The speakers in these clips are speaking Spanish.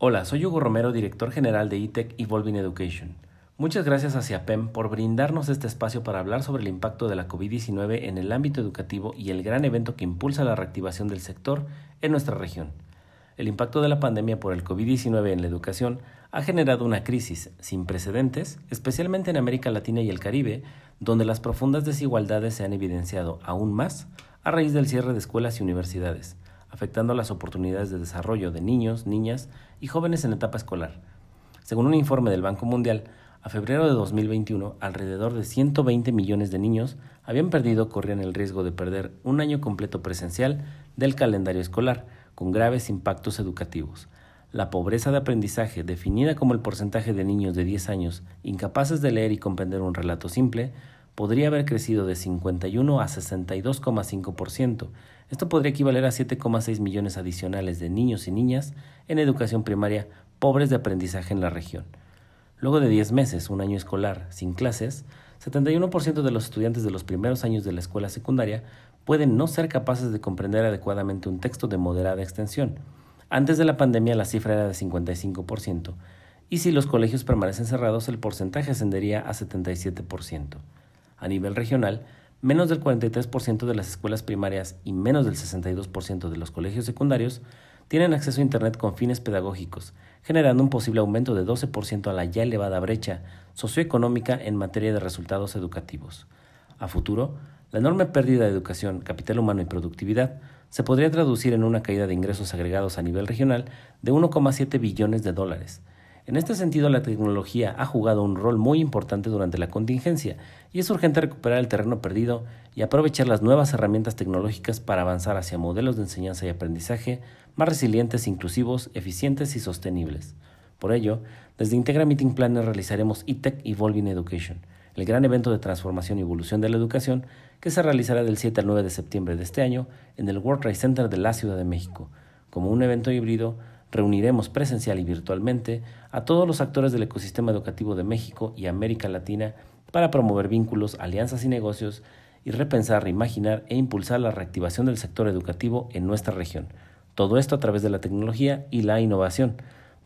Hola, soy Hugo Romero, director general de ITEC Evolving Education. Muchas gracias a CIAPEM por brindarnos este espacio para hablar sobre el impacto de la COVID-19 en el ámbito educativo y el gran evento que impulsa la reactivación del sector en nuestra región. El impacto de la pandemia por el COVID-19 en la educación ha generado una crisis sin precedentes, especialmente en América Latina y el Caribe, donde las profundas desigualdades se han evidenciado aún más a raíz del cierre de escuelas y universidades, afectando las oportunidades de desarrollo de niños, niñas y jóvenes en etapa escolar. Según un informe del Banco Mundial, a febrero de 2021, alrededor de 120 millones de niños habían perdido o corrían el riesgo de perder un año completo presencial del calendario escolar, con graves impactos educativos. La pobreza de aprendizaje, definida como el porcentaje de niños de 10 años incapaces de leer y comprender un relato simple, podría haber crecido de 51 a 62,5%. Esto podría equivaler a 7,6 millones adicionales de niños y niñas en educación primaria pobres de aprendizaje en la región. Luego de 10 meses, un año escolar sin clases, 71% de los estudiantes de los primeros años de la escuela secundaria pueden no ser capaces de comprender adecuadamente un texto de moderada extensión. Antes de la pandemia la cifra era de 55%, y si los colegios permanecen cerrados el porcentaje ascendería a 77%. A nivel regional, menos del 43% de las escuelas primarias y menos del 62% de los colegios secundarios tienen acceso a Internet con fines pedagógicos, generando un posible aumento de 12% a la ya elevada brecha socioeconómica en materia de resultados educativos. A futuro, la enorme pérdida de educación, capital humano y productividad se podría traducir en una caída de ingresos agregados a nivel regional de 1,7 billones de dólares, en este sentido, la tecnología ha jugado un rol muy importante durante la contingencia y es urgente recuperar el terreno perdido y aprovechar las nuevas herramientas tecnológicas para avanzar hacia modelos de enseñanza y aprendizaje más resilientes, inclusivos, eficientes y sostenibles. Por ello, desde Integra Meeting Planner realizaremos eTech Evolving Education, el gran evento de transformación y evolución de la educación que se realizará del 7 al 9 de septiembre de este año en el World Trade Center de la Ciudad de México, como un evento híbrido reuniremos presencial y virtualmente a todos los actores del ecosistema educativo de México y América Latina para promover vínculos, alianzas y negocios y repensar, reimaginar e impulsar la reactivación del sector educativo en nuestra región. Todo esto a través de la tecnología y la innovación.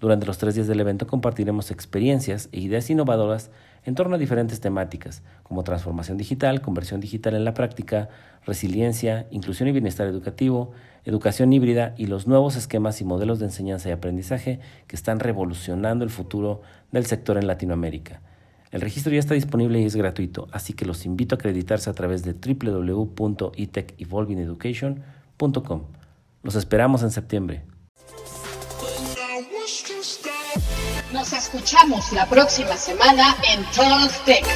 Durante los tres días del evento compartiremos experiencias e ideas innovadoras en torno a diferentes temáticas, como transformación digital, conversión digital en la práctica, resiliencia, inclusión y bienestar educativo, educación híbrida y los nuevos esquemas y modelos de enseñanza y aprendizaje que están revolucionando el futuro del sector en Latinoamérica. El registro ya está disponible y es gratuito, así que los invito a acreditarse a través de www.etechevolvingeducation.com. Los esperamos en septiembre. Nos escuchamos la próxima semana en Total Tech.